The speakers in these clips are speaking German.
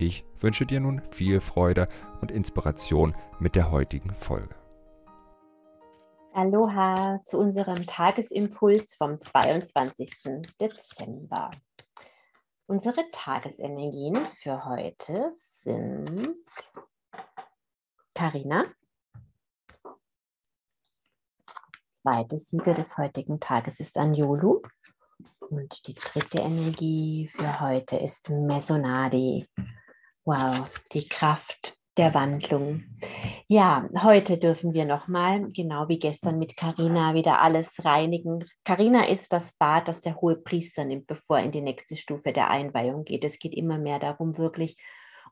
Ich wünsche dir nun viel Freude und Inspiration mit der heutigen Folge. Aloha zu unserem Tagesimpuls vom 22. Dezember. Unsere Tagesenergien für heute sind Karina. Das zweite Siegel des heutigen Tages ist Anjolu. Und die dritte Energie für heute ist Mesonadi. Wow, die Kraft der Wandlung. Ja, heute dürfen wir nochmal, genau wie gestern mit Karina, wieder alles reinigen. Karina ist das Bad, das der hohe Priester nimmt, bevor er in die nächste Stufe der Einweihung geht. Es geht immer mehr darum, wirklich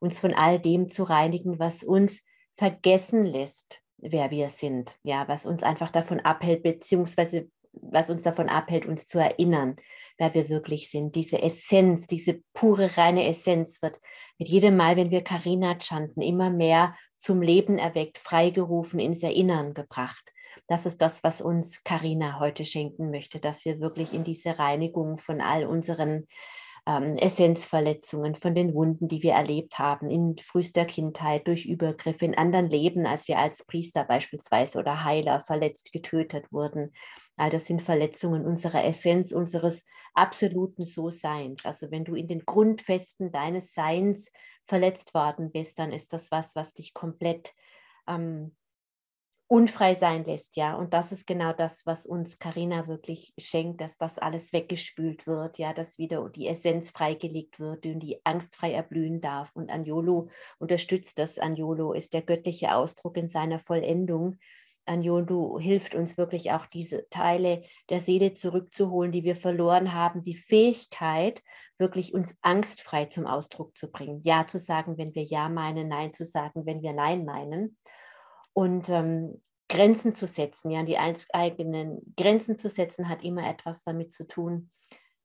uns von all dem zu reinigen, was uns vergessen lässt, wer wir sind. Ja, was uns einfach davon abhält, beziehungsweise was uns davon abhält, uns zu erinnern, wer wir wirklich sind. Diese Essenz, diese pure, reine Essenz wird mit jedem Mal, wenn wir Karina chanten, immer mehr zum Leben erweckt, freigerufen, ins Erinnern gebracht. Das ist das, was uns Karina heute schenken möchte, dass wir wirklich in diese Reinigung von all unseren ähm, Essenzverletzungen, von den Wunden, die wir erlebt haben in frühester Kindheit, durch Übergriffe in anderen Leben, als wir als Priester beispielsweise oder Heiler verletzt, getötet wurden. All das sind Verletzungen unserer Essenz, unseres absoluten So-Seins. Also wenn du in den Grundfesten deines Seins verletzt worden bist, dann ist das was, was dich komplett ähm, unfrei sein lässt, ja. Und das ist genau das, was uns Karina wirklich schenkt, dass das alles weggespült wird, ja, dass wieder die Essenz freigelegt wird und die Angst frei erblühen darf. Und Anjolo unterstützt das. Anjolo ist der göttliche Ausdruck in seiner Vollendung. Anjolo hilft uns wirklich auch diese Teile der Seele zurückzuholen, die wir verloren haben, die Fähigkeit, wirklich uns angstfrei zum Ausdruck zu bringen. Ja zu sagen, wenn wir Ja meinen, Nein zu sagen, wenn wir Nein meinen und ähm, Grenzen zu setzen, ja, die eigenen Grenzen zu setzen, hat immer etwas damit zu tun,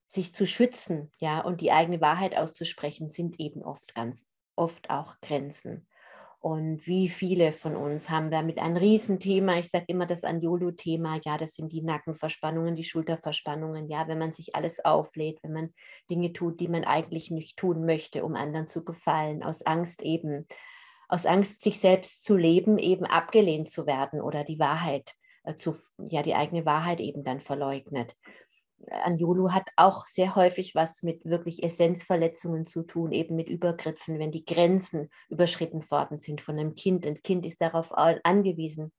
sich zu schützen, ja, und die eigene Wahrheit auszusprechen, sind eben oft ganz oft auch Grenzen. Und wie viele von uns haben damit ein Riesenthema. Ich sage immer das Anjolo-Thema. Ja, das sind die Nackenverspannungen, die Schulterverspannungen. Ja, wenn man sich alles auflädt, wenn man Dinge tut, die man eigentlich nicht tun möchte, um anderen zu gefallen, aus Angst eben aus Angst, sich selbst zu leben, eben abgelehnt zu werden oder die Wahrheit äh, zu, ja, die eigene Wahrheit eben dann verleugnet. Anjulu hat auch sehr häufig was mit wirklich Essenzverletzungen zu tun, eben mit Übergriffen, wenn die Grenzen überschritten worden sind von einem Kind. Ein Kind ist darauf angewiesen,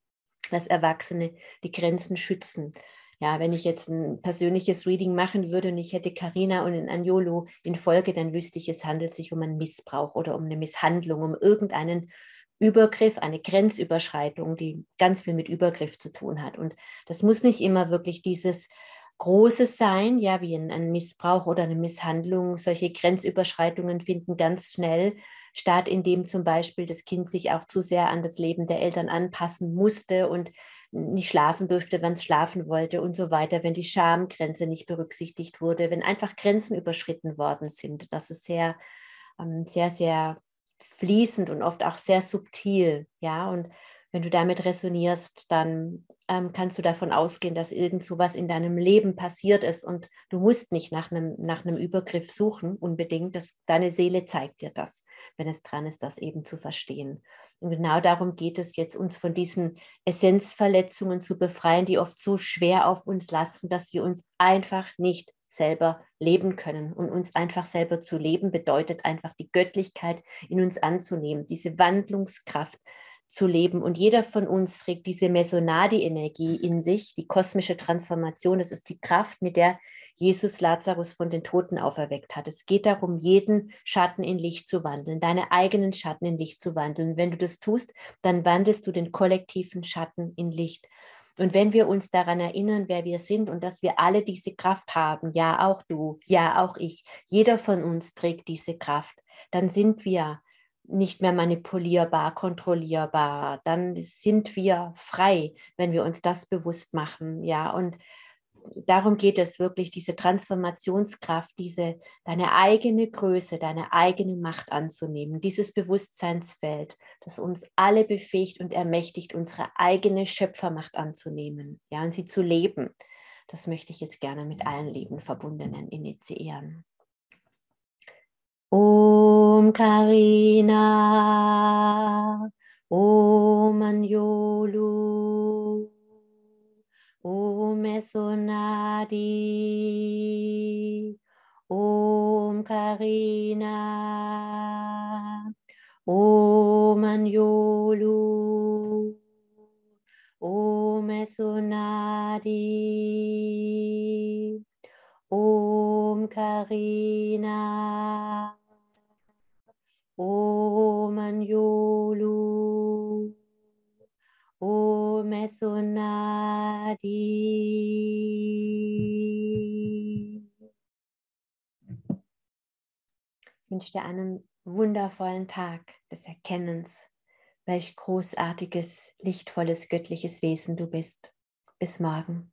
dass Erwachsene die Grenzen schützen, ja, wenn ich jetzt ein persönliches Reading machen würde und ich hätte Karina und Anjolo in Folge, dann wüsste ich, es handelt sich um einen Missbrauch oder um eine Misshandlung, um irgendeinen Übergriff, eine Grenzüberschreitung, die ganz viel mit Übergriff zu tun hat. Und das muss nicht immer wirklich dieses große sein, ja, wie ein Missbrauch oder eine Misshandlung. Solche Grenzüberschreitungen finden ganz schnell statt, indem zum Beispiel das Kind sich auch zu sehr an das Leben der Eltern anpassen musste und nicht schlafen durfte, wenn es schlafen wollte und so weiter, wenn die Schamgrenze nicht berücksichtigt wurde, wenn einfach Grenzen überschritten worden sind. Das ist sehr, ähm, sehr, sehr fließend und oft auch sehr subtil, ja, und wenn du damit resonierst, dann ähm, kannst du davon ausgehen, dass irgend so was in deinem Leben passiert ist und du musst nicht nach einem, nach einem Übergriff suchen, unbedingt. Das, deine Seele zeigt dir das, wenn es dran ist, das eben zu verstehen. Und genau darum geht es jetzt, uns von diesen Essenzverletzungen zu befreien, die oft so schwer auf uns lasten, dass wir uns einfach nicht selber leben können. Und uns einfach selber zu leben bedeutet einfach die Göttlichkeit in uns anzunehmen, diese Wandlungskraft zu leben. Und jeder von uns trägt diese Mesonadi-Energie in sich, die kosmische Transformation. Das ist die Kraft, mit der Jesus Lazarus von den Toten auferweckt hat. Es geht darum, jeden Schatten in Licht zu wandeln, deine eigenen Schatten in Licht zu wandeln. Wenn du das tust, dann wandelst du den kollektiven Schatten in Licht. Und wenn wir uns daran erinnern, wer wir sind und dass wir alle diese Kraft haben, ja auch du, ja auch ich, jeder von uns trägt diese Kraft, dann sind wir nicht mehr manipulierbar, kontrollierbar. Dann sind wir frei, wenn wir uns das bewusst machen. Ja, und darum geht es wirklich, diese Transformationskraft, diese deine eigene Größe, deine eigene Macht anzunehmen, dieses Bewusstseinsfeld, das uns alle befähigt und ermächtigt, unsere eigene Schöpfermacht anzunehmen, ja, und sie zu leben. Das möchte ich jetzt gerne mit allen Lebenverbundenen initiieren. Om Karina, Om Anjolu. Om Esonadi, Om Karina, Om Anjolu, Om Esonadi, Om Karina, Om Anjolu. O Mesonadi. Ich wünsche dir einen wundervollen Tag des Erkennens, welch großartiges, lichtvolles, göttliches Wesen du bist. Bis morgen.